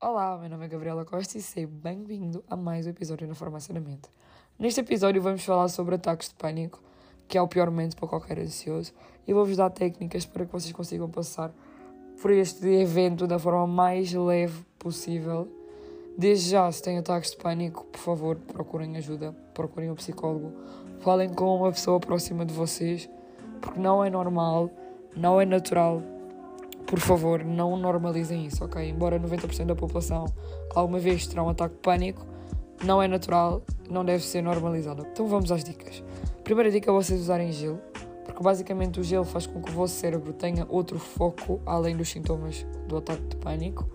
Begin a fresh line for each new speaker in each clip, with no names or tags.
Olá, meu nome é Gabriela Costa e seja bem-vindo a mais um episódio na Farmácia da Mente. Neste episódio vamos falar sobre ataques de pânico, que é o pior momento para qualquer ansioso, e vou-vos dar técnicas para que vocês consigam passar por este evento da forma mais leve possível. Desde já, se têm ataques de pânico, por favor, procurem ajuda, procurem um psicólogo, falem com uma pessoa próxima de vocês, porque não é normal, não é natural por favor, não normalizem isso, ok? Embora 90% da população alguma vez terá um ataque de pânico, não é natural, não deve ser normalizado. Então vamos às dicas. Primeira dica é vocês usarem gelo, porque basicamente o gelo faz com que o vosso cérebro tenha outro foco além dos sintomas do ataque de pânico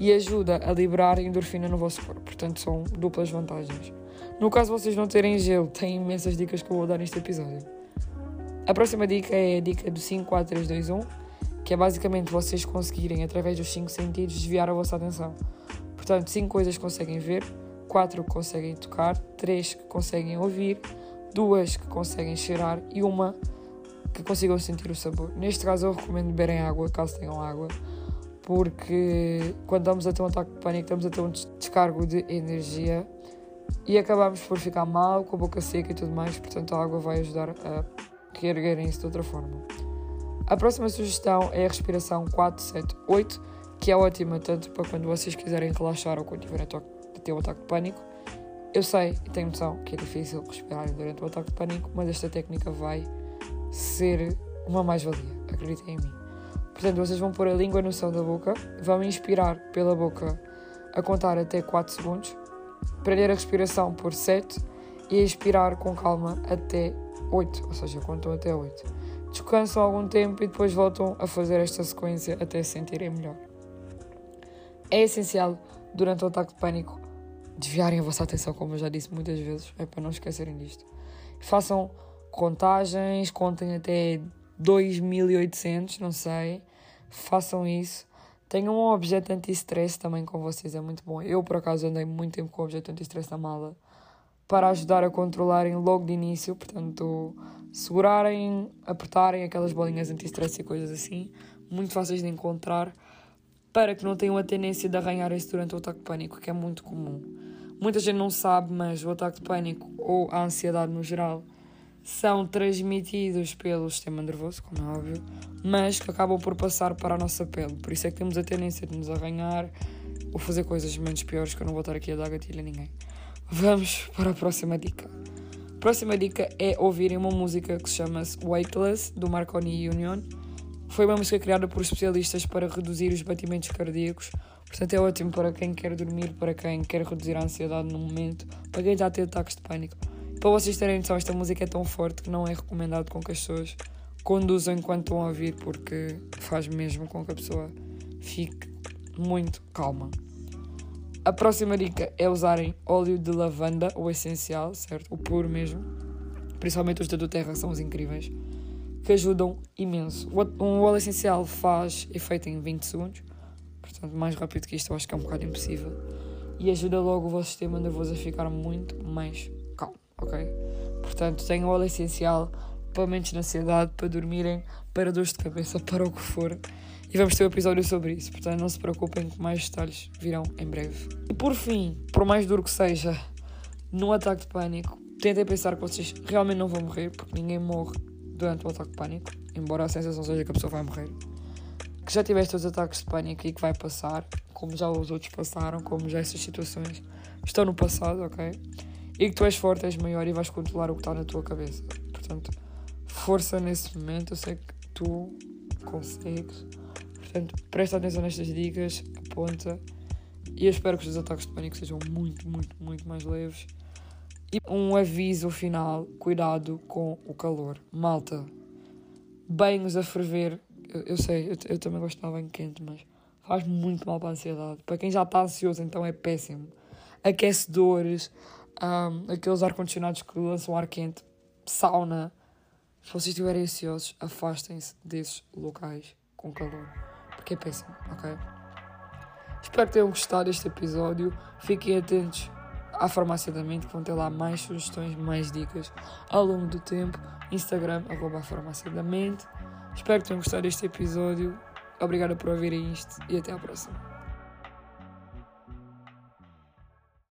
e ajuda a liberar endorfina no vosso corpo. Portanto, são duplas vantagens. No caso vocês não terem gelo, tem imensas dicas que eu vou dar neste episódio. A próxima dica é a dica do 5, 4, 3, 2, 1 que é basicamente vocês conseguirem, através dos cinco sentidos, desviar a vossa atenção. Portanto, cinco coisas conseguem ver, quatro conseguem tocar, três que conseguem ouvir, duas que conseguem cheirar e uma que consigam sentir o sabor. Neste caso, eu recomendo beberem água, caso tenham água, porque quando estamos a ter um ataque de pânico, estamos a ter um descargo de energia e acabamos por ficar mal, com a boca seca e tudo mais, portanto, a água vai ajudar a reerguerem-se de outra forma. A próxima sugestão é a respiração 478, que é ótima tanto para quando vocês quiserem relaxar ou quando tiverem a ter um ataque de pânico. Eu sei e tenho noção que é difícil respirar durante o ataque de pânico, mas esta técnica vai ser uma mais-valia, acreditem em mim. Portanto, vocês vão pôr a língua no céu da boca, vão inspirar pela boca a contar até 4 segundos, prender a respiração por 7 e expirar com calma até 8, ou seja, contam até 8 descansam algum tempo e depois voltam a fazer esta sequência até se sentirem melhor. É essencial, durante o ataque de pânico, desviarem a vossa atenção, como eu já disse muitas vezes, é para não esquecerem disto. Façam contagens, contem até 2800, não sei, façam isso. Tenham um objeto anti-stress também com vocês, é muito bom. Eu, por acaso, andei muito tempo com o objeto anti-stress na mala para ajudar a controlarem logo de início, portanto, segurarem, apertarem aquelas bolinhas anti-stress e coisas assim, muito fáceis de encontrar, para que não tenham a tendência de arranhar-se durante o ataque de pânico, que é muito comum. Muita gente não sabe, mas o ataque de pânico ou a ansiedade no geral são transmitidos pelo sistema nervoso, como é óbvio, mas que acabam por passar para a nossa pele. Por isso é que temos a tendência de nos arranhar ou fazer coisas menos piores, que eu não vou estar aqui a dar gatilho a ninguém. Vamos para a próxima dica. A próxima dica é ouvirem uma música que se chama Weightless, do Marconi Union. Foi uma música criada por especialistas para reduzir os batimentos cardíacos. Portanto, é ótimo para quem quer dormir, para quem quer reduzir a ansiedade no momento, para quem está a ter ataques de pânico. Para vocês terem noção, esta música é tão forte que não é recomendado com que as pessoas conduzam enquanto estão a ouvir, porque faz mesmo com que a pessoa fique muito calma. A próxima dica é usarem óleo de lavanda, o essencial, certo? O puro mesmo. Principalmente os da do terra são os incríveis. Que ajudam imenso. Um óleo essencial faz efeito em 20 segundos. Portanto, mais rápido que isto eu acho que é um bocado impossível. E ajuda logo o vosso sistema nervoso a ficar muito mais calmo, ok? Portanto, tenham óleo essencial para momentos de ansiedade, para dormirem, para dores de cabeça, para o que for. E vamos ter um episódio sobre isso, portanto não se preocupem que mais detalhes virão em breve. E por fim, por mais duro que seja, num ataque de pânico, tentem pensar que vocês realmente não vão morrer, porque ninguém morre durante o ataque de pânico, embora a sensação seja que a pessoa vai morrer. Que já tiveste os ataques de pânico e que vai passar, como já os outros passaram, como já essas situações estão no passado, ok? E que tu és forte, és maior e vais controlar o que está na tua cabeça. Portanto, força nesse momento, eu sei que tu consegues. Portanto, presta atenção nestas dicas, aponta. E eu espero que os ataques de pânico sejam muito, muito, muito mais leves. E um aviso final: cuidado com o calor. Malta, banhos a ferver. Eu, eu sei, eu, eu também gosto de banho quente, mas faz muito mal para a ansiedade. Para quem já está ansioso, então é péssimo. Aquecedores, um, aqueles ar-condicionados que lançam ar quente, sauna. Se vocês estiverem ansiosos, afastem-se desses locais com calor porque é péssimo, ok? Espero que tenham gostado deste episódio. Fiquem atentos à Farmácia da Mente, que vão ter lá mais sugestões, mais dicas ao longo do tempo. Instagram, arroba Farmácia da Mente. Espero que tenham gostado deste episódio. Obrigada por ouvirem isto e até à próxima.